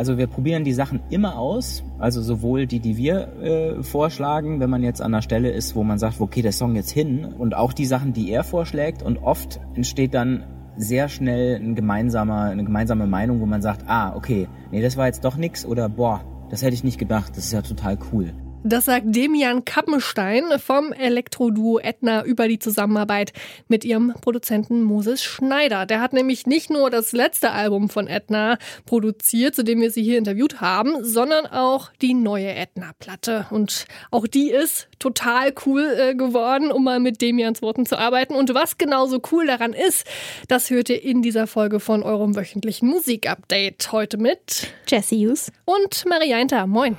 Also wir probieren die Sachen immer aus, also sowohl die, die wir äh, vorschlagen, wenn man jetzt an der Stelle ist, wo man sagt, okay, der Song jetzt hin, und auch die Sachen, die er vorschlägt. Und oft entsteht dann sehr schnell ein gemeinsamer, eine gemeinsame Meinung, wo man sagt, ah, okay, nee, das war jetzt doch nix oder boah, das hätte ich nicht gedacht, das ist ja total cool. Das sagt Demian Kappenstein vom Elektroduo Etna über die Zusammenarbeit mit ihrem Produzenten Moses Schneider. Der hat nämlich nicht nur das letzte Album von Etna produziert, zu dem wir sie hier interviewt haben, sondern auch die neue Etna-Platte. Und auch die ist total cool äh, geworden, um mal mit Demians Worten zu arbeiten. Und was genauso cool daran ist, das hört ihr in dieser Folge von eurem wöchentlichen Musikupdate. Heute mit Jesse Hughes und Marianta. Moin.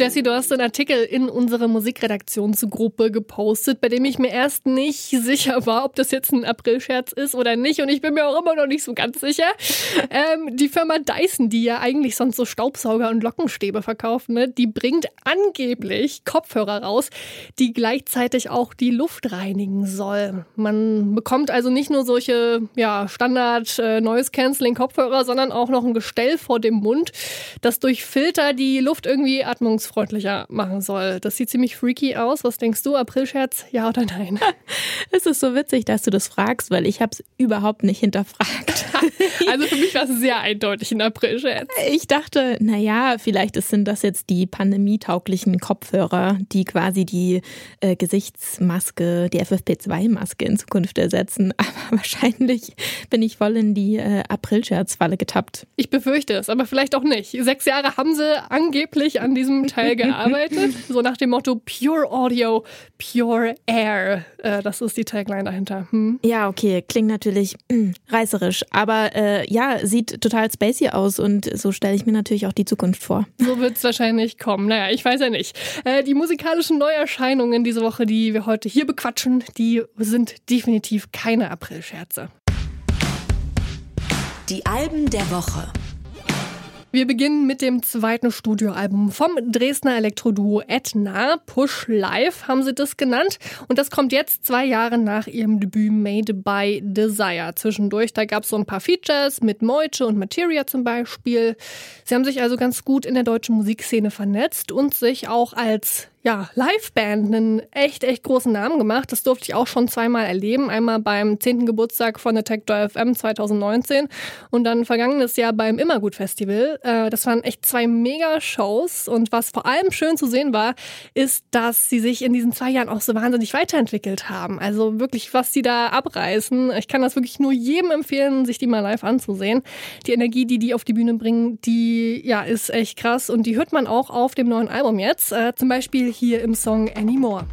Jesse, du hast einen Artikel in unsere Musikredaktionsgruppe gepostet, bei dem ich mir erst nicht sicher war, ob das jetzt ein Aprilscherz ist oder nicht. Und ich bin mir auch immer noch nicht so ganz sicher. Ähm, die Firma Dyson, die ja eigentlich sonst so Staubsauger und Lockenstäbe verkauft, ne, die bringt angeblich Kopfhörer raus, die gleichzeitig auch die Luft reinigen soll. Man bekommt also nicht nur solche ja, Standard äh, sondern auch noch ein Gestell vor dem Mund, das durch Filter die Luft irgendwie atmungsvoll freundlicher machen soll. Das sieht ziemlich freaky aus. Was denkst du, Aprilscherz, ja oder nein? es ist so witzig, dass du das fragst, weil ich habe es überhaupt nicht hinterfragt. also für mich war es sehr eindeutig ein Aprilscherz. Ich dachte, naja, vielleicht sind das jetzt die pandemietauglichen Kopfhörer, die quasi die äh, Gesichtsmaske, die FFP2-Maske in Zukunft ersetzen. Aber wahrscheinlich bin ich voll in die äh, Aprilscherzfalle getappt. Ich befürchte es, aber vielleicht auch nicht. Sechs Jahre haben sie angeblich an diesem Teil Teil gearbeitet. so nach dem Motto Pure Audio, Pure Air. Äh, das ist die Tagline dahinter. Hm? Ja, okay. Klingt natürlich äh, reißerisch. Aber äh, ja, sieht total spacey aus und so stelle ich mir natürlich auch die Zukunft vor. So wird es wahrscheinlich kommen. Naja, ich weiß ja nicht. Äh, die musikalischen Neuerscheinungen diese Woche, die wir heute hier bequatschen, die sind definitiv keine Aprilscherze. Die Alben der Woche. Wir beginnen mit dem zweiten Studioalbum vom Dresdner Elektroduo Etna. Push Live haben sie das genannt. Und das kommt jetzt zwei Jahre nach ihrem Debüt Made by Desire. Zwischendurch, da gab es so ein paar Features mit Moiche und Materia zum Beispiel. Sie haben sich also ganz gut in der deutschen Musikszene vernetzt und sich auch als ja, Liveband einen echt, echt großen Namen gemacht. Das durfte ich auch schon zweimal erleben. Einmal beim 10. Geburtstag von Detector FM 2019 und dann vergangenes Jahr beim Immergut Festival. Äh, das waren echt zwei Mega-Shows und was vor allem schön zu sehen war, ist, dass sie sich in diesen zwei Jahren auch so wahnsinnig weiterentwickelt haben. Also wirklich, was sie da abreißen. Ich kann das wirklich nur jedem empfehlen, sich die mal live anzusehen. Die Energie, die die auf die Bühne bringen, die ja, ist echt krass und die hört man auch auf dem neuen Album jetzt. Äh, zum Beispiel hier im Song Anymore.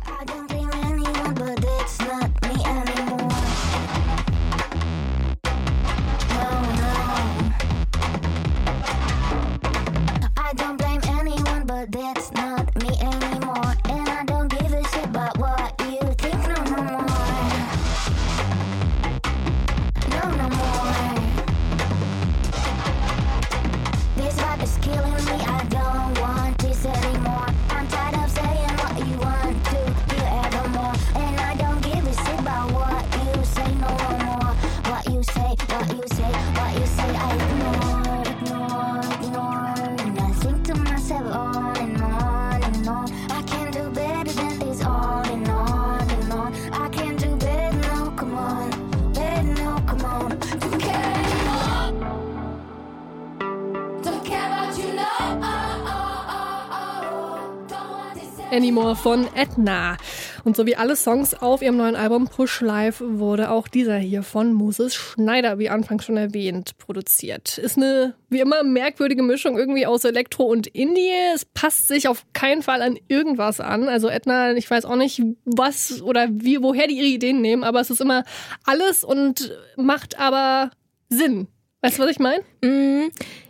Anymore von Edna. Und so wie alle Songs auf ihrem neuen Album Push Live wurde auch dieser hier von Moses Schneider, wie anfangs schon erwähnt, produziert. Ist eine wie immer merkwürdige Mischung irgendwie aus Elektro und Indie. Es passt sich auf keinen Fall an irgendwas an. Also Edna, ich weiß auch nicht, was oder wie, woher die ihre Ideen nehmen, aber es ist immer alles und macht aber Sinn. Weißt du, was ich meine? Mm,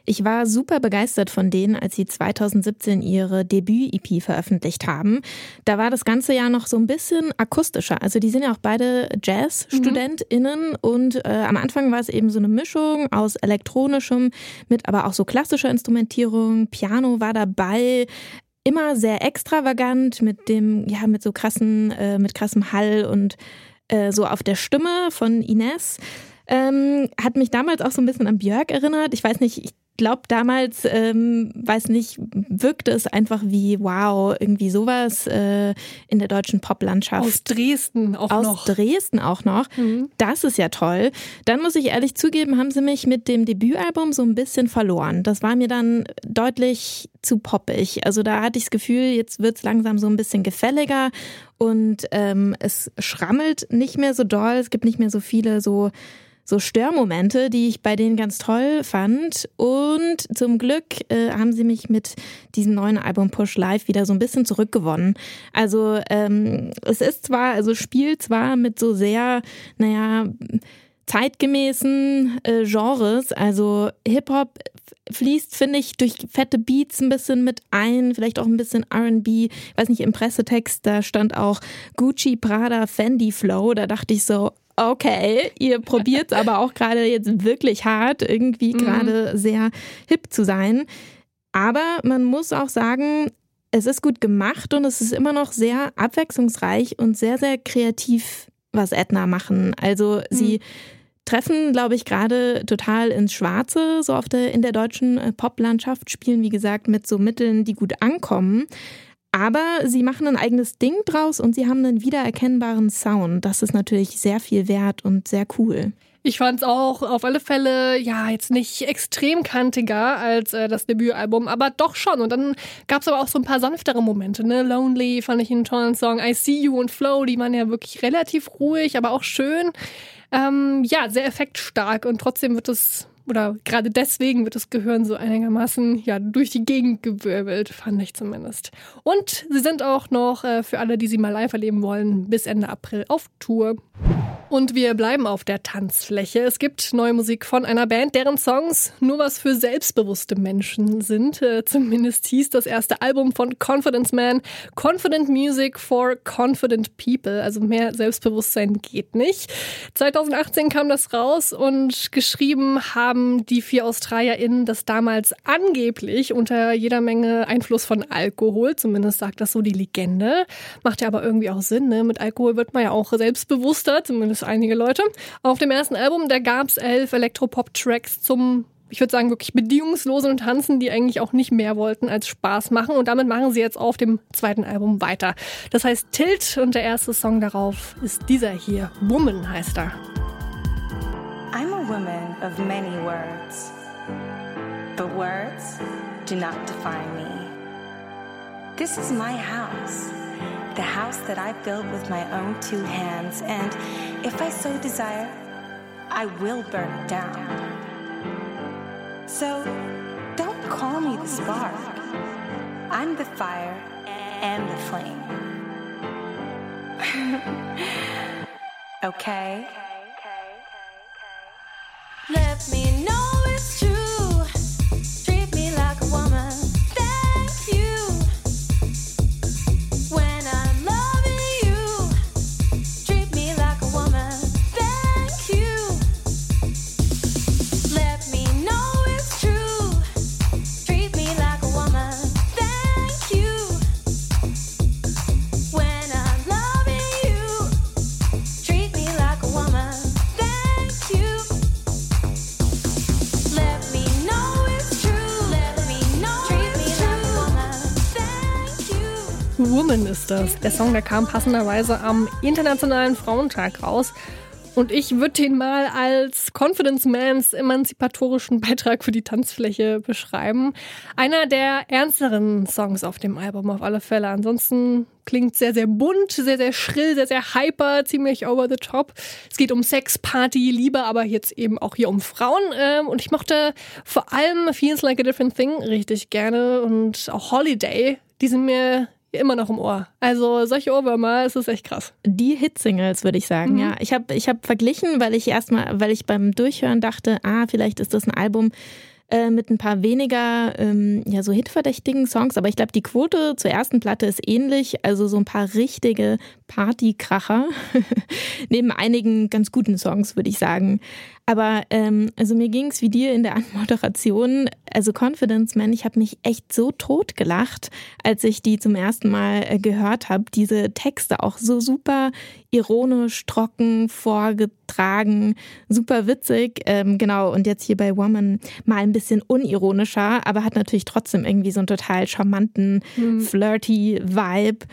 ich war super begeistert von denen, als sie 2017 ihre Debüt-EP veröffentlicht haben. Da war das ganze ja noch so ein bisschen akustischer. Also die sind ja auch beide Jazz-StudentInnen mhm. und äh, am Anfang war es eben so eine Mischung aus elektronischem mit aber auch so klassischer Instrumentierung. Piano war dabei immer sehr extravagant mit dem, ja, mit so krassen, äh, mit krassem Hall und äh, so auf der Stimme von Ines. Ähm, hat mich damals auch so ein bisschen an Björk erinnert. Ich weiß nicht, ich glaube damals, ähm, weiß nicht, wirkte es einfach wie, wow, irgendwie sowas äh, in der deutschen Poplandschaft. Aus Dresden auch Aus noch. Dresden auch noch. Mhm. Das ist ja toll. Dann muss ich ehrlich zugeben, haben sie mich mit dem Debütalbum so ein bisschen verloren. Das war mir dann deutlich zu poppig. Also da hatte ich das Gefühl, jetzt wird's langsam so ein bisschen gefälliger und ähm, es schrammelt nicht mehr so doll. Es gibt nicht mehr so viele so so Störmomente, die ich bei denen ganz toll fand. Und zum Glück äh, haben sie mich mit diesem neuen Album Push Live wieder so ein bisschen zurückgewonnen. Also ähm, es ist zwar, also spielt zwar mit so sehr, naja, zeitgemäßen äh, Genres, also Hip-Hop fließt, finde ich, durch fette Beats ein bisschen mit ein, vielleicht auch ein bisschen RB. Weiß nicht, im Pressetext, da stand auch Gucci, Prada, Fendi Flow. Da dachte ich so, okay, ihr probiert aber auch gerade jetzt wirklich hart, irgendwie Mhm. gerade sehr hip zu sein. Aber man muss auch sagen, es ist gut gemacht und es ist immer noch sehr abwechslungsreich und sehr, sehr kreativ, was Edna machen. Also sie treffen, glaube ich, gerade total ins Schwarze, so auf der, in der deutschen äh, Poplandschaft, spielen, wie gesagt, mit so Mitteln, die gut ankommen. Aber sie machen ein eigenes Ding draus und sie haben einen wiedererkennbaren Sound. Das ist natürlich sehr viel wert und sehr cool. Ich fand es auch auf alle Fälle, ja, jetzt nicht extrem kantiger als äh, das Debütalbum, aber doch schon. Und dann gab es aber auch so ein paar sanftere Momente. Ne? Lonely fand ich einen tollen Song. I See You und Flow, die waren ja wirklich relativ ruhig, aber auch schön. Ähm, ja, sehr effektstark und trotzdem wird es, oder gerade deswegen wird das Gehirn so einigermaßen ja, durch die Gegend gewirbelt, fand ich zumindest. Und sie sind auch noch äh, für alle, die sie mal live erleben wollen, bis Ende April auf Tour. Und wir bleiben auf der Tanzfläche. Es gibt neue Musik von einer Band, deren Songs nur was für selbstbewusste Menschen sind. Äh, zumindest hieß das erste Album von Confidence Man Confident Music for Confident People. Also mehr Selbstbewusstsein geht nicht. 2018 kam das raus und geschrieben haben die vier AustralierInnen das damals angeblich unter jeder Menge Einfluss von Alkohol. Zumindest sagt das so die Legende. Macht ja aber irgendwie auch Sinn. Ne? Mit Alkohol wird man ja auch selbstbewusster, zumindest einige Leute. Auf dem ersten Album, da gab es elf Elektropop-Tracks zum ich würde sagen, wirklich bedingungslosen Tanzen, die eigentlich auch nicht mehr wollten als Spaß machen. Und damit machen sie jetzt auf dem zweiten Album weiter. Das heißt Tilt und der erste Song darauf ist dieser hier. Woman heißt er. I'm a woman of many words, but words do not define me. This is my house, the house that I built with my own two hands, and if I so desire, I will burn it down. So don't call me the spark. I'm the fire and the flame. okay? Let me Woman ist das. Der Song, der kam passenderweise am Internationalen Frauentag raus. Und ich würde den mal als Confidence Mans emanzipatorischen Beitrag für die Tanzfläche beschreiben. Einer der ernsteren Songs auf dem Album auf alle Fälle. Ansonsten klingt sehr, sehr bunt, sehr, sehr schrill, sehr, sehr hyper, ziemlich over the top. Es geht um Sex, Party, Liebe, aber jetzt eben auch hier um Frauen. Ähm, Und ich mochte vor allem Feels Like a Different Thing richtig gerne und auch Holiday. Die sind mir immer noch im Ohr. Also solche Ohrwürmer, es ist echt krass. Die Hitsingles, würde ich sagen, Mhm. ja. Ich habe ich hab verglichen, weil ich erstmal, weil ich beim Durchhören dachte, ah, vielleicht ist das ein Album äh, mit ein paar weniger ähm, ja so hitverdächtigen Songs, aber ich glaube, die Quote zur ersten Platte ist ähnlich, also so ein paar richtige Partykracher. Neben einigen ganz guten Songs, würde ich sagen. Aber ähm, also mir ging es wie dir in der Anmoderation, also Confidence Man, ich habe mich echt so tot gelacht, als ich die zum ersten Mal äh, gehört habe. Diese Texte auch so super ironisch, trocken vorgetragen, super witzig. Ähm, genau, und jetzt hier bei Woman mal ein bisschen unironischer, aber hat natürlich trotzdem irgendwie so einen total charmanten, mhm. flirty Vibe.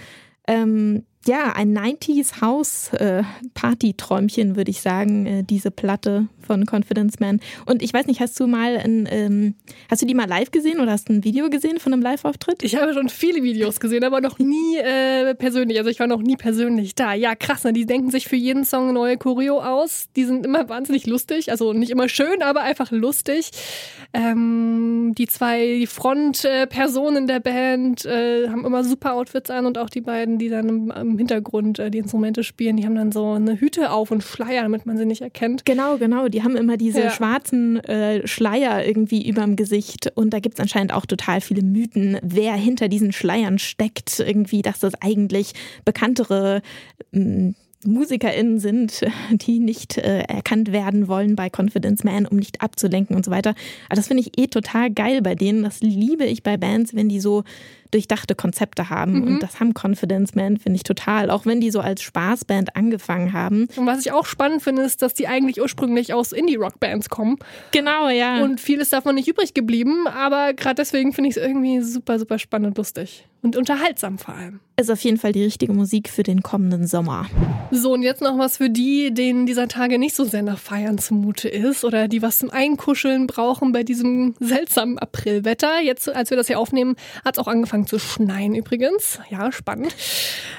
Ähm, ja, ein 90s House äh, Party-Träumchen, würde ich sagen, äh, diese Platte von Confidence Man. Und ich weiß nicht, hast du mal ein, ähm, hast du die mal live gesehen oder hast du ein Video gesehen von einem Live-Auftritt? Ich habe schon viele Videos gesehen, aber noch nie äh, persönlich. Also ich war noch nie persönlich da. Ja, krass, ne? Die denken sich für jeden Song neue Choreo aus. Die sind immer wahnsinnig lustig. Also nicht immer schön, aber einfach lustig. Ähm, die zwei, Frontpersonen der Band äh, haben immer super Outfits an und auch die beiden, die dann im, im Hintergrund äh, die Instrumente spielen, die haben dann so eine Hüte auf und Schleier, damit man sie nicht erkennt. Genau, genau die haben immer diese ja. schwarzen äh, Schleier irgendwie überm Gesicht. Und da gibt es anscheinend auch total viele Mythen, wer hinter diesen Schleiern steckt. Irgendwie, dass das eigentlich bekanntere ähm, MusikerInnen sind, die nicht äh, erkannt werden wollen bei Confidence Man, um nicht abzulenken und so weiter. Aber das finde ich eh total geil bei denen. Das liebe ich bei Bands, wenn die so durchdachte Konzepte haben. Mhm. Und das haben Confidence Man, finde ich total. Auch wenn die so als Spaßband angefangen haben. Und was ich auch spannend finde, ist, dass die eigentlich ursprünglich aus Indie-Rock-Bands kommen. Genau, ja. Und vieles davon nicht übrig geblieben. Aber gerade deswegen finde ich es irgendwie super, super spannend und lustig. Und unterhaltsam vor allem. Ist auf jeden Fall die richtige Musik für den kommenden Sommer. So, und jetzt noch was für die, denen dieser Tage nicht so sehr nach Feiern zumute ist oder die was zum Einkuscheln brauchen bei diesem seltsamen Aprilwetter. Jetzt, als wir das hier aufnehmen, hat es auch angefangen angefangen zu schneien übrigens. Ja, spannend.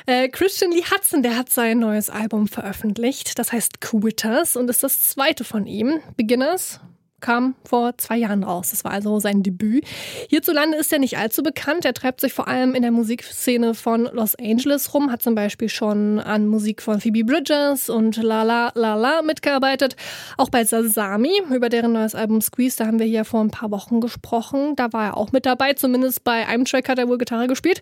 Äh, Christian Lee Hudson, der hat sein neues Album veröffentlicht. Das heißt Quitters und ist das zweite von ihm. Beginners kam vor zwei Jahren raus. Das war also sein Debüt. Hierzulande ist er nicht allzu bekannt. Er treibt sich vor allem in der Musikszene von Los Angeles rum, hat zum Beispiel schon an Musik von Phoebe Bridgers und La La La La mitgearbeitet. Auch bei Sasami, über deren neues Album Squeeze, da haben wir hier vor ein paar Wochen gesprochen. Da war er auch mit dabei. Zumindest bei einem Track hat er wohl Gitarre gespielt.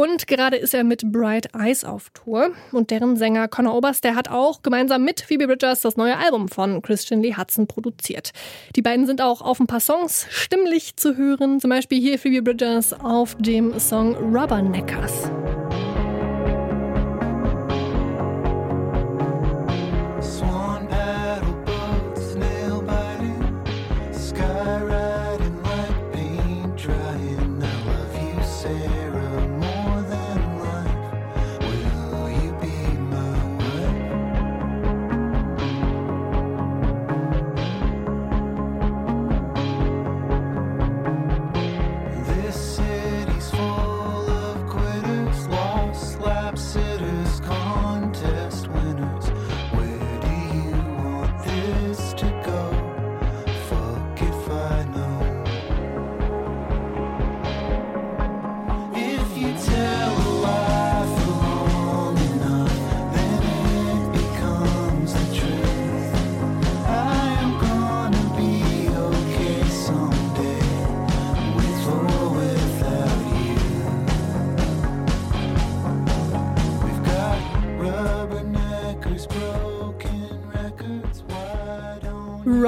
Und gerade ist er mit Bright Eyes auf Tour. Und deren Sänger Conor Oberst, der hat auch gemeinsam mit Phoebe Bridgers das neue Album von Christian Lee Hudson produziert. Die beiden sind auch auf ein paar Songs stimmlich zu hören. Zum Beispiel hier Phoebe Bridgers auf dem Song Rubberneckers.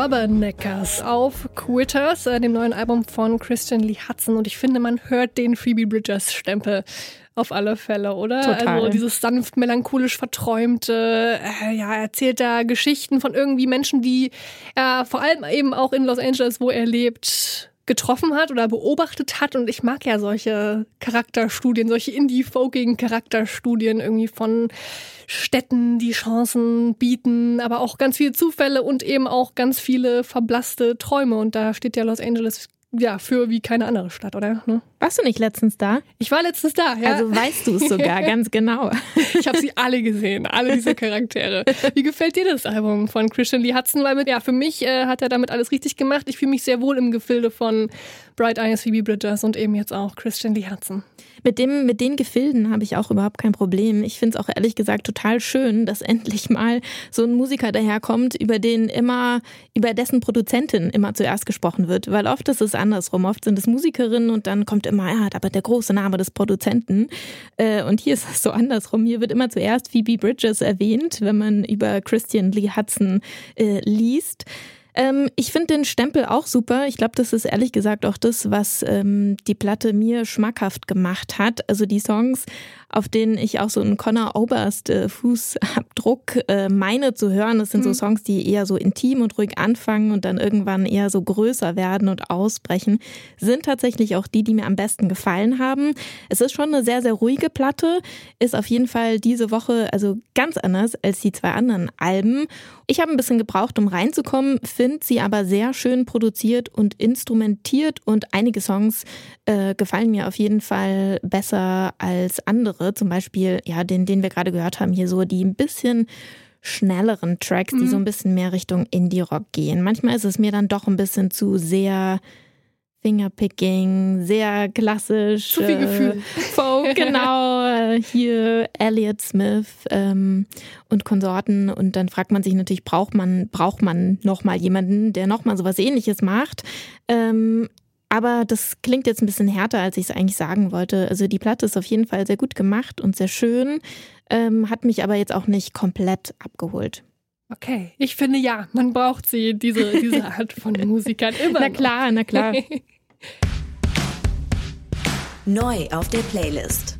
Rubberneckers auf Quitters, äh, dem neuen Album von Christian Lee Hudson. Und ich finde, man hört den Phoebe Bridgers Stempel auf alle Fälle, oder? Total. Also dieses sanft melancholisch verträumte, äh, ja, erzählt da Geschichten von irgendwie Menschen, die er vor allem eben auch in Los Angeles, wo er lebt, getroffen hat oder beobachtet hat. Und ich mag ja solche Charakterstudien, solche indie-folkigen Charakterstudien irgendwie von Städten, die Chancen bieten, aber auch ganz viele Zufälle und eben auch ganz viele verblasste Träume. Und da steht ja Los Angeles ja, für wie keine andere Stadt, oder? Ne? Warst du nicht letztens da? Ich war letztens da, ja. Also weißt du es sogar ganz genau. Ich habe sie alle gesehen, alle diese Charaktere. Wie gefällt dir das Album von Christian Lee Hudson? Weil mit, ja, für mich äh, hat er damit alles richtig gemacht. Ich fühle mich sehr wohl im Gefilde von Bright Eyes, Phoebe Bridgers und eben jetzt auch Christian Lee Hudson. Mit, dem, mit den Gefilden habe ich auch überhaupt kein Problem. Ich finde es auch ehrlich gesagt total schön, dass endlich mal so ein Musiker daherkommt, über den immer, über dessen Produzentin immer zuerst gesprochen wird. Weil oft ist es andersrum. Oft sind es Musikerinnen und dann kommt immer, ja, aber der große Name des Produzenten. Äh, und hier ist es so andersrum. Hier wird immer zuerst Phoebe Bridges erwähnt, wenn man über Christian Lee Hudson äh, liest. Ähm, ich finde den Stempel auch super. Ich glaube, das ist ehrlich gesagt auch das, was ähm, die Platte mir schmackhaft gemacht hat. Also die Songs auf denen ich auch so einen Connor Oberst äh, Fußabdruck äh, meine zu hören. Das sind mhm. so Songs, die eher so intim und ruhig anfangen und dann irgendwann eher so größer werden und ausbrechen, sind tatsächlich auch die, die mir am besten gefallen haben. Es ist schon eine sehr, sehr ruhige Platte, ist auf jeden Fall diese Woche also ganz anders als die zwei anderen Alben. Ich habe ein bisschen gebraucht, um reinzukommen, finde sie aber sehr schön produziert und instrumentiert und einige Songs äh, gefallen mir auf jeden Fall besser als andere. Zum Beispiel, ja, den, den wir gerade gehört haben, hier so die ein bisschen schnelleren Tracks, die mhm. so ein bisschen mehr Richtung Indie-Rock gehen. Manchmal ist es mir dann doch ein bisschen zu sehr Fingerpicking, sehr klassisch. Zu viel Gefühl. Folk, genau. Hier Elliot Smith ähm, und Konsorten. Und dann fragt man sich natürlich, braucht man, braucht man nochmal jemanden, der nochmal sowas ähnliches macht? Ähm, aber das klingt jetzt ein bisschen härter, als ich es eigentlich sagen wollte. Also die Platte ist auf jeden Fall sehr gut gemacht und sehr schön, ähm, hat mich aber jetzt auch nicht komplett abgeholt. Okay, ich finde ja, man braucht sie, diese, diese Art von Musikern immer. Na klar, na klar. Neu auf der Playlist.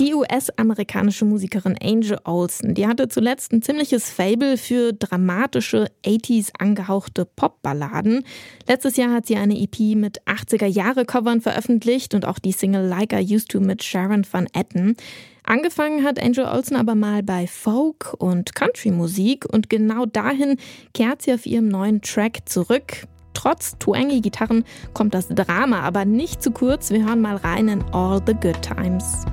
Die US-amerikanische Musikerin Angel Olsen, die hatte zuletzt ein ziemliches Fable für dramatische 80s angehauchte Popballaden. Letztes Jahr hat sie eine EP mit 80er-Jahre-Covern veröffentlicht und auch die Single Like I Used To mit Sharon Van Etten. Angefangen hat Angel Olsen aber mal bei Folk und Country-Musik und genau dahin kehrt sie auf ihrem neuen Track zurück. Trotz twangy Gitarren kommt das Drama aber nicht zu kurz. Wir hören mal rein in All the Good Times.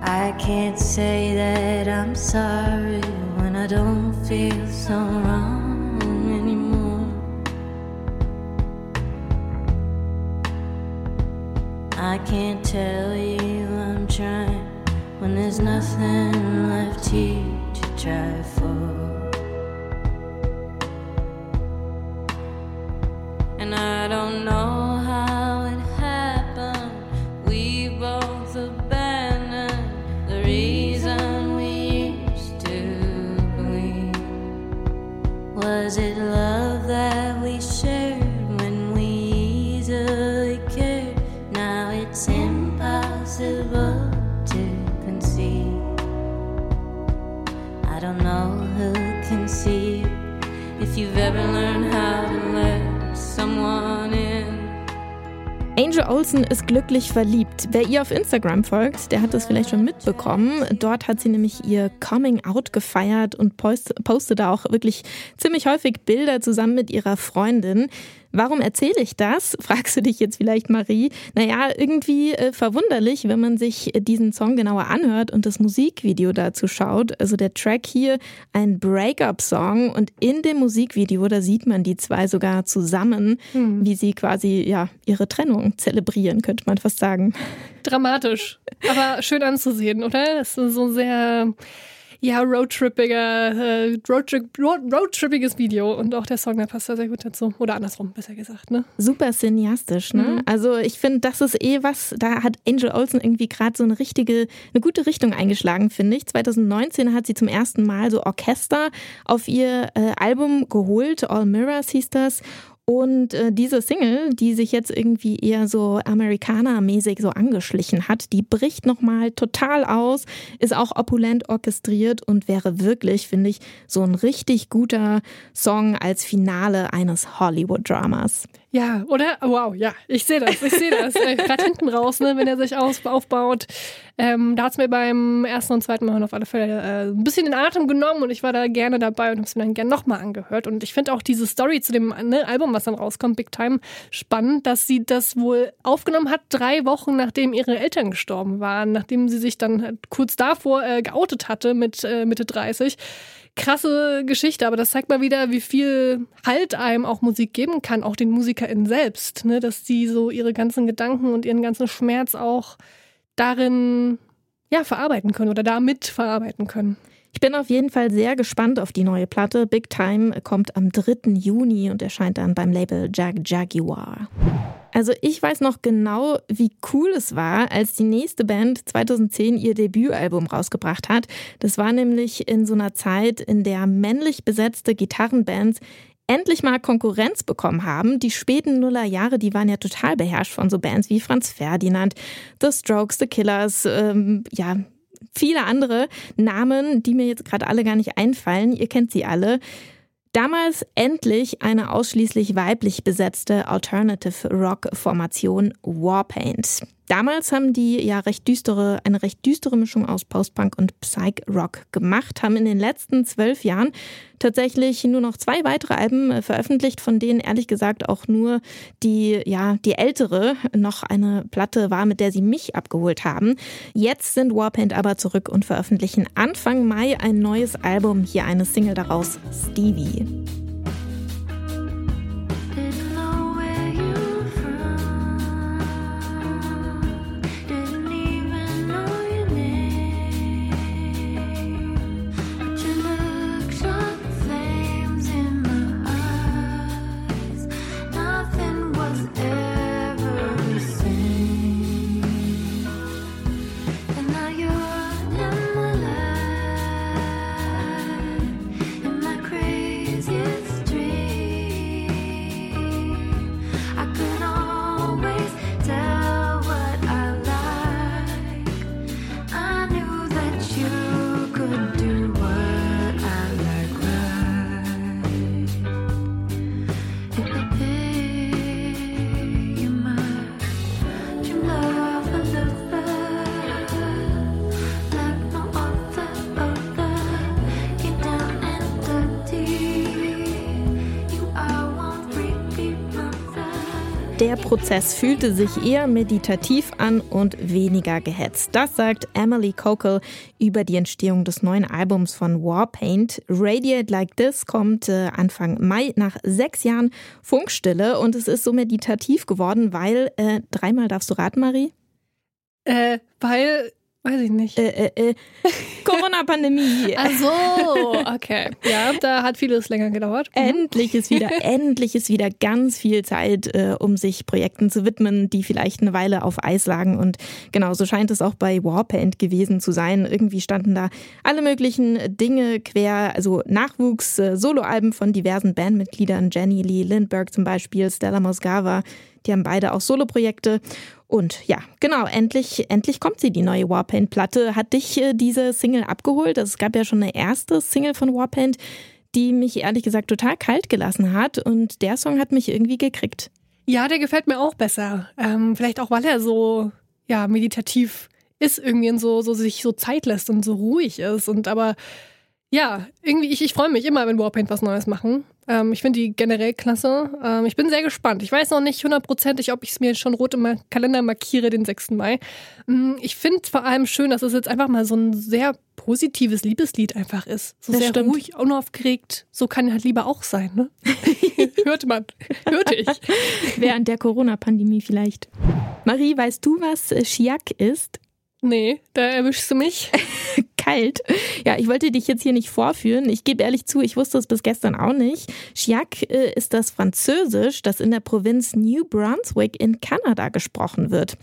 I can't say that I'm sorry when I don't feel so wrong anymore. I can't tell you I'm trying when there's nothing left here to try for. And I don't know. Was Angel Olsen ist glücklich verliebt. Wer ihr auf Instagram folgt, der hat das vielleicht schon mitbekommen. Dort hat sie nämlich ihr Coming Out gefeiert und postet da auch wirklich ziemlich häufig Bilder zusammen mit ihrer Freundin. Warum erzähle ich das? Fragst du dich jetzt vielleicht, Marie? Naja, irgendwie äh, verwunderlich, wenn man sich diesen Song genauer anhört und das Musikvideo dazu schaut. Also der Track hier, ein Breakup-Song und in dem Musikvideo, da sieht man die zwei sogar zusammen, hm. wie sie quasi ja ihre Trennung zelebrieren, könnte man fast sagen. Dramatisch, aber schön anzusehen, oder? Das ist so sehr ja, roadtrippiger, äh, roadtrip, road, roadtrippiges Video und auch der Song, der passt da sehr gut dazu. Oder andersrum, besser gesagt, ne? Super cineastisch, ne? Mhm. Also ich finde, das ist eh was, da hat Angel Olsen irgendwie gerade so eine richtige, eine gute Richtung eingeschlagen, finde ich. 2019 hat sie zum ersten Mal so Orchester auf ihr äh, Album geholt, All Mirrors hieß das. Und äh, diese Single, die sich jetzt irgendwie eher so Amerikaner-mäßig so angeschlichen hat, die bricht nochmal total aus, ist auch opulent orchestriert und wäre wirklich, finde ich, so ein richtig guter Song als Finale eines Hollywood-Dramas. Ja, oder? Wow, ja, ich sehe das, ich sehe das. Äh, Gerade hinten raus, ne, wenn er sich aus, aufbaut. Ähm, da hat es mir beim ersten und zweiten Mal auf alle Fälle äh, ein bisschen den Atem genommen und ich war da gerne dabei und habe es mir dann gerne nochmal angehört. Und ich finde auch diese Story zu dem ne, Album, was dann rauskommt, Big Time, spannend, dass sie das wohl aufgenommen hat, drei Wochen nachdem ihre Eltern gestorben waren, nachdem sie sich dann kurz davor äh, geoutet hatte mit äh, Mitte 30 krasse Geschichte, aber das zeigt mal wieder, wie viel Halt einem auch Musik geben kann, auch den MusikerInnen selbst, ne? dass die so ihre ganzen Gedanken und ihren ganzen Schmerz auch darin ja, verarbeiten können oder damit verarbeiten können. Ich bin auf jeden Fall sehr gespannt auf die neue Platte. Big Time kommt am 3. Juni und erscheint dann beim Label Jag Jaguar. Also ich weiß noch genau, wie cool es war, als die nächste Band 2010 ihr Debütalbum rausgebracht hat. Das war nämlich in so einer Zeit, in der männlich besetzte Gitarrenbands endlich mal Konkurrenz bekommen haben. Die späten Nullerjahre, die waren ja total beherrscht von so Bands wie Franz Ferdinand, The Strokes, The Killers, ähm, ja, viele andere Namen, die mir jetzt gerade alle gar nicht einfallen. Ihr kennt sie alle. Damals endlich eine ausschließlich weiblich besetzte Alternative Rock Formation Warpaint. Damals haben die ja recht düstere, eine recht düstere Mischung aus Postpunk und Psych-Rock gemacht, haben in den letzten zwölf Jahren tatsächlich nur noch zwei weitere Alben äh, veröffentlicht, von denen ehrlich gesagt auch nur die, ja, die ältere noch eine Platte war, mit der sie mich abgeholt haben. Jetzt sind Warpaint aber zurück und veröffentlichen Anfang Mai ein neues Album. Hier eine Single daraus, Stevie. Prozess fühlte sich eher meditativ an und weniger gehetzt. Das sagt Emily Cokel über die Entstehung des neuen Albums von Warpaint. Radiate Like This kommt äh, Anfang Mai nach sechs Jahren Funkstille und es ist so meditativ geworden, weil, äh, dreimal darfst du raten, Marie? Äh, weil Weiß ich nicht. Äh, äh, äh. Corona-Pandemie. Ach so, okay. Ja, da hat vieles länger gedauert. Mhm. Endlich ist wieder, endlich ist wieder ganz viel Zeit, äh, um sich Projekten zu widmen, die vielleicht eine Weile auf Eis lagen. Und genau, so scheint es auch bei Warpaint gewesen zu sein. Irgendwie standen da alle möglichen Dinge quer, also Nachwuchs, äh, Soloalben von diversen Bandmitgliedern, Jenny Lee Lindbergh zum Beispiel, Stella Mosgava, die haben beide auch Soloprojekte. Und ja, genau, endlich, endlich kommt sie, die neue Warpaint-Platte. Hat dich äh, diese Single abgeholt? Also es gab ja schon eine erste Single von Warpaint, die mich ehrlich gesagt total kalt gelassen hat. Und der Song hat mich irgendwie gekriegt. Ja, der gefällt mir auch besser. Ähm, vielleicht auch, weil er so ja, meditativ ist, irgendwie und so, so sich so Zeit lässt und so ruhig ist. Und aber ja, irgendwie, ich, ich freue mich immer, wenn Warpaint was Neues machen. Ähm, ich finde die generell klasse. Ähm, ich bin sehr gespannt. Ich weiß noch nicht hundertprozentig, ob ich es mir schon rot im Kalender markiere, den 6. Mai. Ähm, ich finde vor allem schön, dass es jetzt einfach mal so ein sehr positives Liebeslied einfach ist. So das sehr stimmt. ruhig, unaufgeregt. So kann halt lieber auch sein, ne? Hörte man. Hörte ich. Während der Corona-Pandemie vielleicht. Marie, weißt du, was Chiac ist? Nee, da erwischst du mich. Kalt. Ja, ich wollte dich jetzt hier nicht vorführen. Ich gebe ehrlich zu, ich wusste es bis gestern auch nicht. Chiac äh, ist das Französisch, das in der Provinz New Brunswick in Kanada gesprochen wird.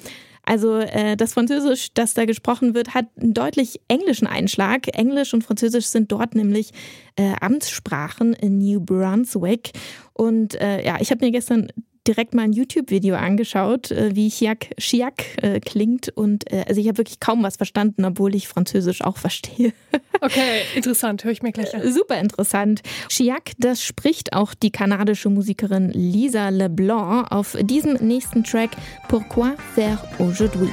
Also äh, das Französisch, das da gesprochen wird, hat einen deutlich englischen Einschlag. Englisch und Französisch sind dort nämlich äh, Amtssprachen in New Brunswick. Und äh, ja, ich habe mir gestern direkt mal ein YouTube-Video angeschaut, äh, wie Chiac, Chiac äh, klingt. Und äh, also ich habe wirklich kaum was verstanden, obwohl ich Französisch auch verstehe. Okay, interessant, höre ich mir gleich an. Super interessant. Chiac, das spricht auch die kanadische Musikerin Lisa LeBlanc auf diesem nächsten Track Pourquoi faire aujourd'hui?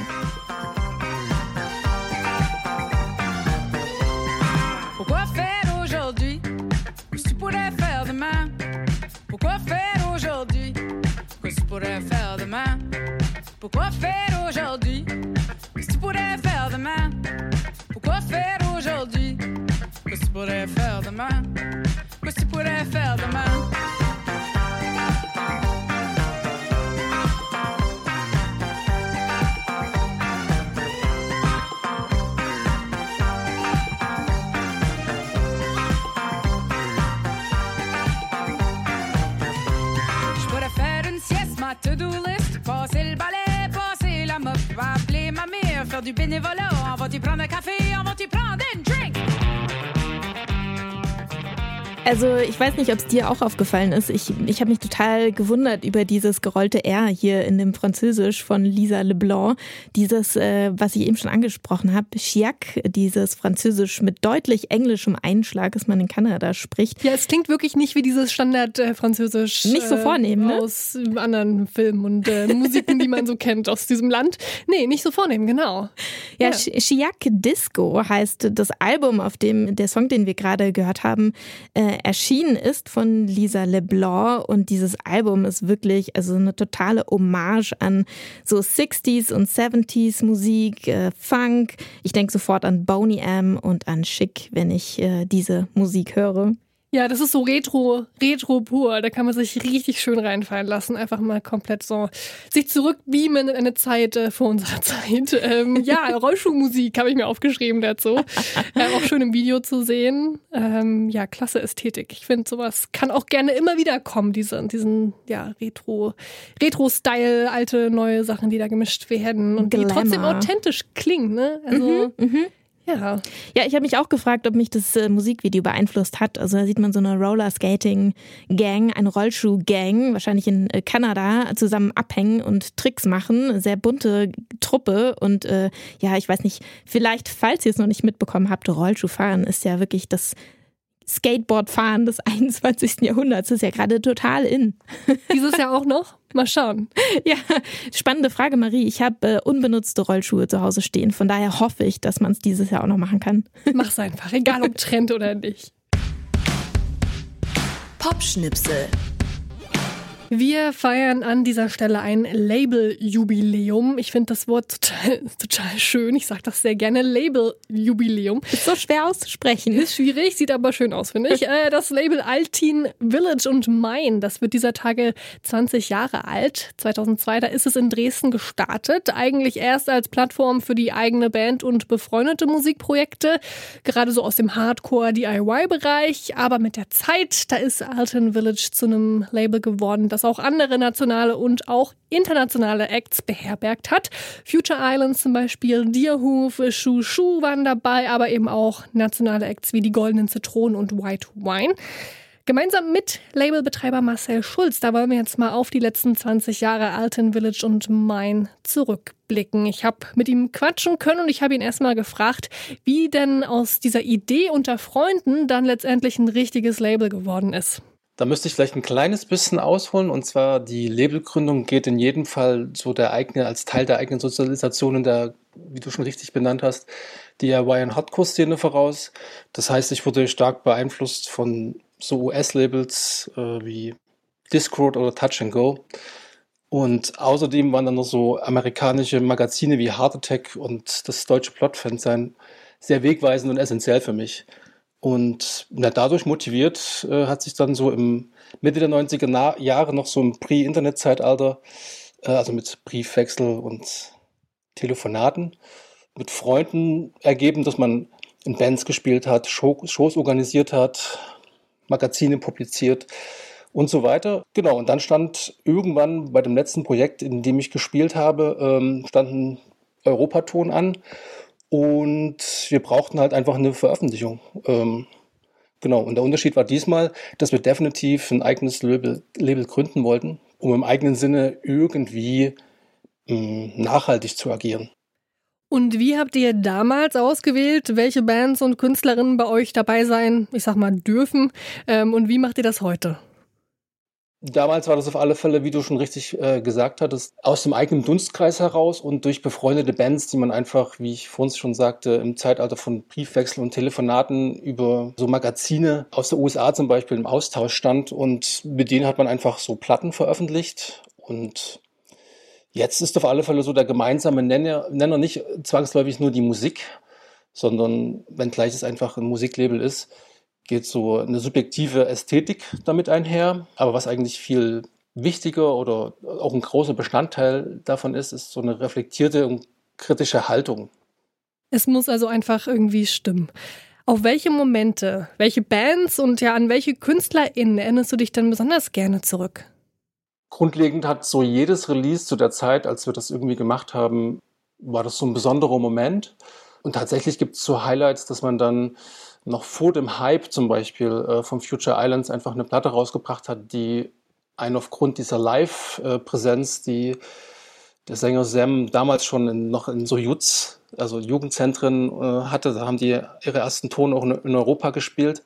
Pourquoi faire Also ich weiß nicht, ob es dir auch aufgefallen ist. Ich, ich habe mich total gewundert über dieses gerollte R hier in dem Französisch von Lisa Leblanc. Dieses, äh, was ich eben schon angesprochen habe, Chiac, dieses Französisch mit deutlich englischem Einschlag, das man in Kanada spricht. Ja, es klingt wirklich nicht wie dieses Standard-Französisch. Nicht so vornehm, ne? Aus anderen Filmen und äh, Musiken, die man so kennt aus diesem Land. Nee, nicht so vornehm, genau. Ja, ja. Chiac Disco heißt das Album, auf dem der Song, den wir gerade gehört haben, äh, erschienen ist von Lisa LeBlanc und dieses Album ist wirklich also eine totale Hommage an so 60s und 70s Musik, äh, Funk. Ich denke sofort an Boney M und an Chic, wenn ich äh, diese Musik höre. Ja, das ist so Retro, Retro pur. Da kann man sich richtig schön reinfallen lassen. Einfach mal komplett so sich zurückbeamen in eine Zeit äh, vor unserer Zeit. Ähm, ja, Rollschuhmusik habe ich mir aufgeschrieben dazu. äh, auch schön im Video zu sehen. Ähm, ja, klasse Ästhetik. Ich finde, sowas kann auch gerne immer wieder kommen, diese, diesen ja, Retro, Retro-Style, alte, neue Sachen, die da gemischt werden und Glamour. die trotzdem authentisch klingen. Ne? Also, mhm, mh. Ja. Ja, ich habe mich auch gefragt, ob mich das äh, Musikvideo beeinflusst hat. Also da sieht man so eine Roller-Skating-Gang, eine Rollschuh-Gang, wahrscheinlich in äh, Kanada, zusammen abhängen und Tricks machen. Sehr bunte Truppe. Und äh, ja, ich weiß nicht, vielleicht, falls ihr es noch nicht mitbekommen habt, Rollschuhfahren ist ja wirklich das Skateboardfahren des 21. Jahrhunderts ist ja gerade total in. Dieses Jahr auch noch? Mal schauen. Ja, spannende Frage, Marie. Ich habe äh, unbenutzte Rollschuhe zu Hause stehen. Von daher hoffe ich, dass man es dieses Jahr auch noch machen kann. Mach's einfach, egal ob Trend oder nicht. Popschnipsel. Wir feiern an dieser Stelle ein Label-Jubiläum. Ich finde das Wort total, total schön. Ich sage das sehr gerne. Label-Jubiläum. Ist so schwer auszusprechen. Ist schwierig, sieht aber schön aus, finde ich. Äh, das Label Altin Village und Mine, das wird dieser Tage 20 Jahre alt. 2002, da ist es in Dresden gestartet. Eigentlich erst als Plattform für die eigene Band und befreundete Musikprojekte. Gerade so aus dem Hardcore-DIY-Bereich. Aber mit der Zeit, da ist Altin Village zu einem Label geworden, das auch andere nationale und auch internationale Acts beherbergt hat. Future Islands zum Beispiel, Deerhoof, Shu Shu waren dabei, aber eben auch nationale Acts wie die Goldenen Zitronen und White Wine. Gemeinsam mit Labelbetreiber Marcel Schulz, da wollen wir jetzt mal auf die letzten 20 Jahre Alten Village und Main zurückblicken. Ich habe mit ihm quatschen können und ich habe ihn erstmal gefragt, wie denn aus dieser Idee unter Freunden dann letztendlich ein richtiges Label geworden ist. Da müsste ich vielleicht ein kleines bisschen ausholen. Und zwar die Labelgründung geht in jedem Fall so der eigene, als Teil der eigenen Sozialisation in der, wie du schon richtig benannt hast, DIY und Hardcore-Szene voraus. Das heißt, ich wurde stark beeinflusst von so US-Labels äh, wie Discord oder Touch and Go. Und außerdem waren dann noch so amerikanische Magazine wie Heart Attack und das deutsche Plot-Fan sehr wegweisend und essentiell für mich. Und na, dadurch motiviert äh, hat sich dann so im Mitte der 90er Na Jahre noch so im Pre-Internet-Zeitalter, äh, also mit Briefwechsel und Telefonaten, mit Freunden ergeben, dass man in Bands gespielt hat, Show Shows organisiert hat, Magazine publiziert und so weiter. Genau, und dann stand irgendwann bei dem letzten Projekt, in dem ich gespielt habe, ähm, stand ein Europaton an und wir brauchten halt einfach eine Veröffentlichung. Ähm, genau, und der Unterschied war diesmal, dass wir definitiv ein eigenes Label, Label gründen wollten, um im eigenen Sinne irgendwie ähm, nachhaltig zu agieren. Und wie habt ihr damals ausgewählt, welche Bands und Künstlerinnen bei euch dabei sein, ich sag mal, dürfen? Ähm, und wie macht ihr das heute? Damals war das auf alle Fälle, wie du schon richtig äh, gesagt hattest, aus dem eigenen Dunstkreis heraus und durch befreundete Bands, die man einfach, wie ich vorhin schon sagte, im Zeitalter von Briefwechsel und Telefonaten über so Magazine aus der USA zum Beispiel im Austausch stand und mit denen hat man einfach so Platten veröffentlicht. Und jetzt ist auf alle Fälle so der gemeinsame Nenner, Nenner nicht zwangsläufig nur die Musik, sondern wenn gleich es einfach ein Musiklabel ist, geht so eine subjektive Ästhetik damit einher. Aber was eigentlich viel wichtiger oder auch ein großer Bestandteil davon ist, ist so eine reflektierte und kritische Haltung. Es muss also einfach irgendwie stimmen. Auf welche Momente, welche Bands und ja an welche KünstlerInnen erinnerst du dich denn besonders gerne zurück? Grundlegend hat so jedes Release zu der Zeit, als wir das irgendwie gemacht haben, war das so ein besonderer Moment. Und tatsächlich gibt es so Highlights, dass man dann noch vor dem Hype zum Beispiel äh, vom Future Islands einfach eine Platte rausgebracht hat, die einen aufgrund dieser Live-Präsenz, die der Sänger Sam damals schon in, noch in so Jutz, also Jugendzentren äh, hatte, da haben die ihre ersten Ton auch in, in Europa gespielt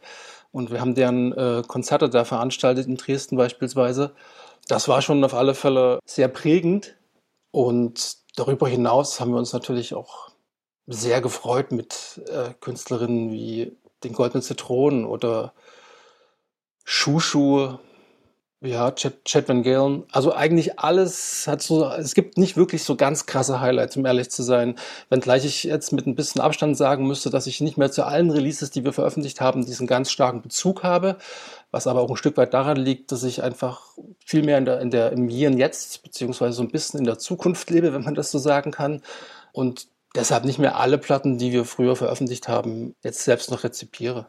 und wir haben deren äh, Konzerte da veranstaltet in Dresden beispielsweise. Das war schon auf alle Fälle sehr prägend und darüber hinaus haben wir uns natürlich auch sehr gefreut mit äh, Künstlerinnen wie den Goldenen Zitronen oder Shushu, ja, Chad, Chad Van Galen. Also eigentlich alles hat so, es gibt nicht wirklich so ganz krasse Highlights, um ehrlich zu sein. Wenngleich ich jetzt mit ein bisschen Abstand sagen müsste, dass ich nicht mehr zu allen Releases, die wir veröffentlicht haben, diesen ganz starken Bezug habe. Was aber auch ein Stück weit daran liegt, dass ich einfach viel mehr in der, in der, im Hier und Jetzt, beziehungsweise so ein bisschen in der Zukunft lebe, wenn man das so sagen kann. Und deshalb nicht mehr alle Platten, die wir früher veröffentlicht haben, jetzt selbst noch rezipiere.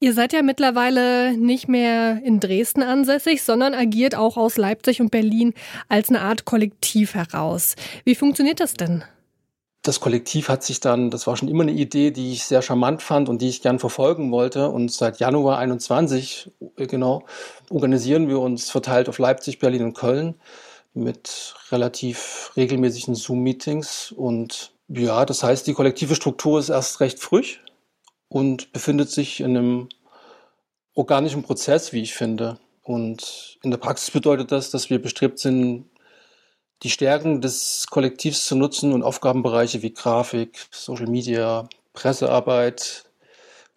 Ihr seid ja mittlerweile nicht mehr in Dresden ansässig, sondern agiert auch aus Leipzig und Berlin als eine Art Kollektiv heraus. Wie funktioniert das denn? Das Kollektiv hat sich dann, das war schon immer eine Idee, die ich sehr charmant fand und die ich gern verfolgen wollte. Und seit Januar 21, genau, organisieren wir uns verteilt auf Leipzig, Berlin und Köln mit relativ regelmäßigen Zoom-Meetings und ja, das heißt, die kollektive Struktur ist erst recht frisch und befindet sich in einem organischen Prozess, wie ich finde. Und in der Praxis bedeutet das, dass wir bestrebt sind, die Stärken des Kollektivs zu nutzen und Aufgabenbereiche wie Grafik, Social Media, Pressearbeit,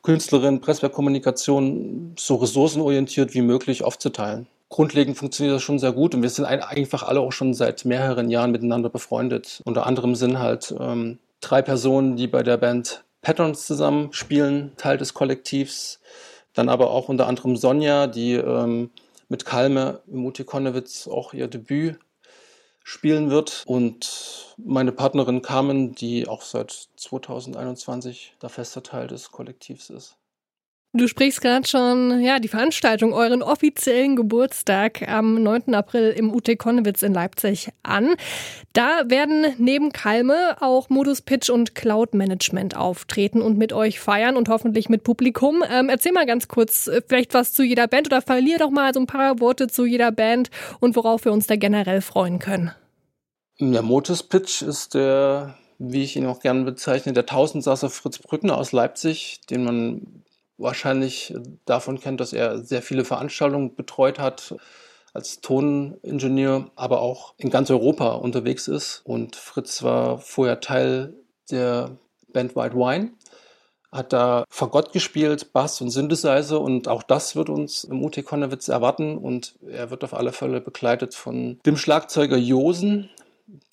Künstlerin, Presswerkkommunikation so ressourcenorientiert wie möglich aufzuteilen. Grundlegend funktioniert das schon sehr gut und wir sind einfach alle auch schon seit mehreren Jahren miteinander befreundet. Unter anderem sind halt ähm, drei Personen, die bei der Band Patterns zusammen spielen, Teil des Kollektivs. Dann aber auch unter anderem Sonja, die ähm, mit Kalme im Mutti Konnewitz auch ihr Debüt spielen wird. Und meine Partnerin Carmen, die auch seit 2021 da fester Teil des Kollektivs ist. Du sprichst gerade schon, ja, die Veranstaltung, euren offiziellen Geburtstag am 9. April im UT Konnewitz in Leipzig an. Da werden neben Kalme auch Modus Pitch und Cloud Management auftreten und mit euch feiern und hoffentlich mit Publikum. Ähm, erzähl mal ganz kurz äh, vielleicht was zu jeder Band oder verlier doch mal so ein paar Worte zu jeder Band und worauf wir uns da generell freuen können. Der Modus Pitch ist der wie ich ihn auch gerne bezeichne, der Tausendsasser Fritz Brückner aus Leipzig, den man wahrscheinlich davon kennt, dass er sehr viele Veranstaltungen betreut hat als Toningenieur, aber auch in ganz Europa unterwegs ist. Und Fritz war vorher Teil der Band White Wine, hat da Fagott gespielt, Bass und Synthesizer und auch das wird uns im UT Konnewitz erwarten und er wird auf alle Fälle begleitet von dem Schlagzeuger Josen,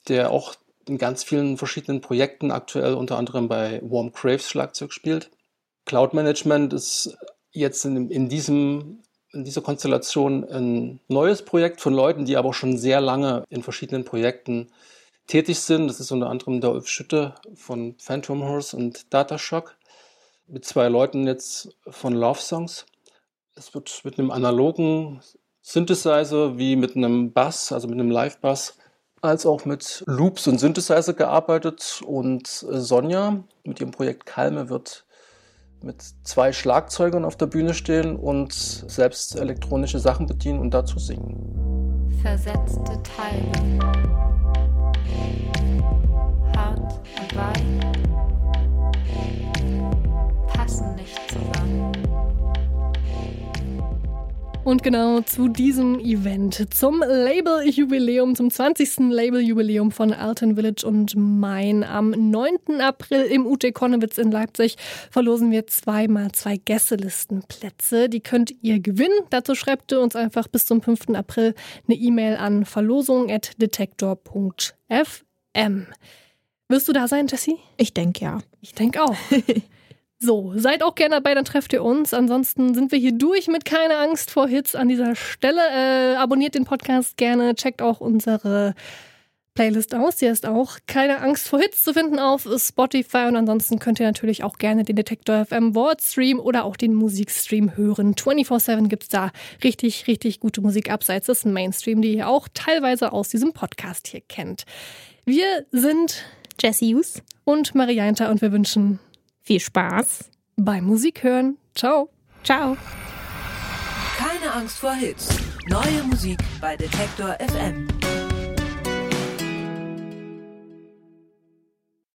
der auch in ganz vielen verschiedenen Projekten aktuell unter anderem bei Warm Craves Schlagzeug spielt. Cloud Management ist jetzt in, in, diesem, in dieser Konstellation ein neues Projekt von Leuten, die aber schon sehr lange in verschiedenen Projekten tätig sind. Das ist unter anderem der Ulf Schütte von Phantom Horse und Datashock mit zwei Leuten jetzt von Love Songs. Es wird mit einem analogen Synthesizer wie mit einem Bass, also mit einem Live-Bass, als auch mit Loops und Synthesizer gearbeitet. Und Sonja mit ihrem Projekt Kalme wird mit zwei Schlagzeugern auf der Bühne stehen und selbst elektronische Sachen bedienen und dazu singen. Versetzte Teile. Hart und weich Und genau zu diesem Event, zum Label-Jubiläum, zum 20. Label-Jubiläum von Alton Village und Main am 9. April im UT Konnewitz in Leipzig verlosen wir zweimal zwei Gästelistenplätze. Die könnt ihr gewinnen. Dazu schreibt ihr uns einfach bis zum 5. April eine E-Mail an verlosung.detektor.fm. Wirst du da sein, Jessie? Ich denke ja. Ich denke auch. So, seid auch gerne dabei, dann trefft ihr uns. Ansonsten sind wir hier durch mit keine Angst vor Hits an dieser Stelle. Äh, abonniert den Podcast gerne, checkt auch unsere Playlist aus. Hier ist auch keine Angst vor Hits zu finden auf Spotify. Und ansonsten könnt ihr natürlich auch gerne den Detektor FM Wordstream oder auch den Musikstream hören. 24-7 gibt's da richtig, richtig gute Musik abseits des Mainstream, die ihr auch teilweise aus diesem Podcast hier kennt. Wir sind Jesse Hughes und Marianta und wir wünschen viel Spaß beim Musik hören. Ciao. Ciao. Keine Angst vor Hits. Neue Musik bei Detektor FM.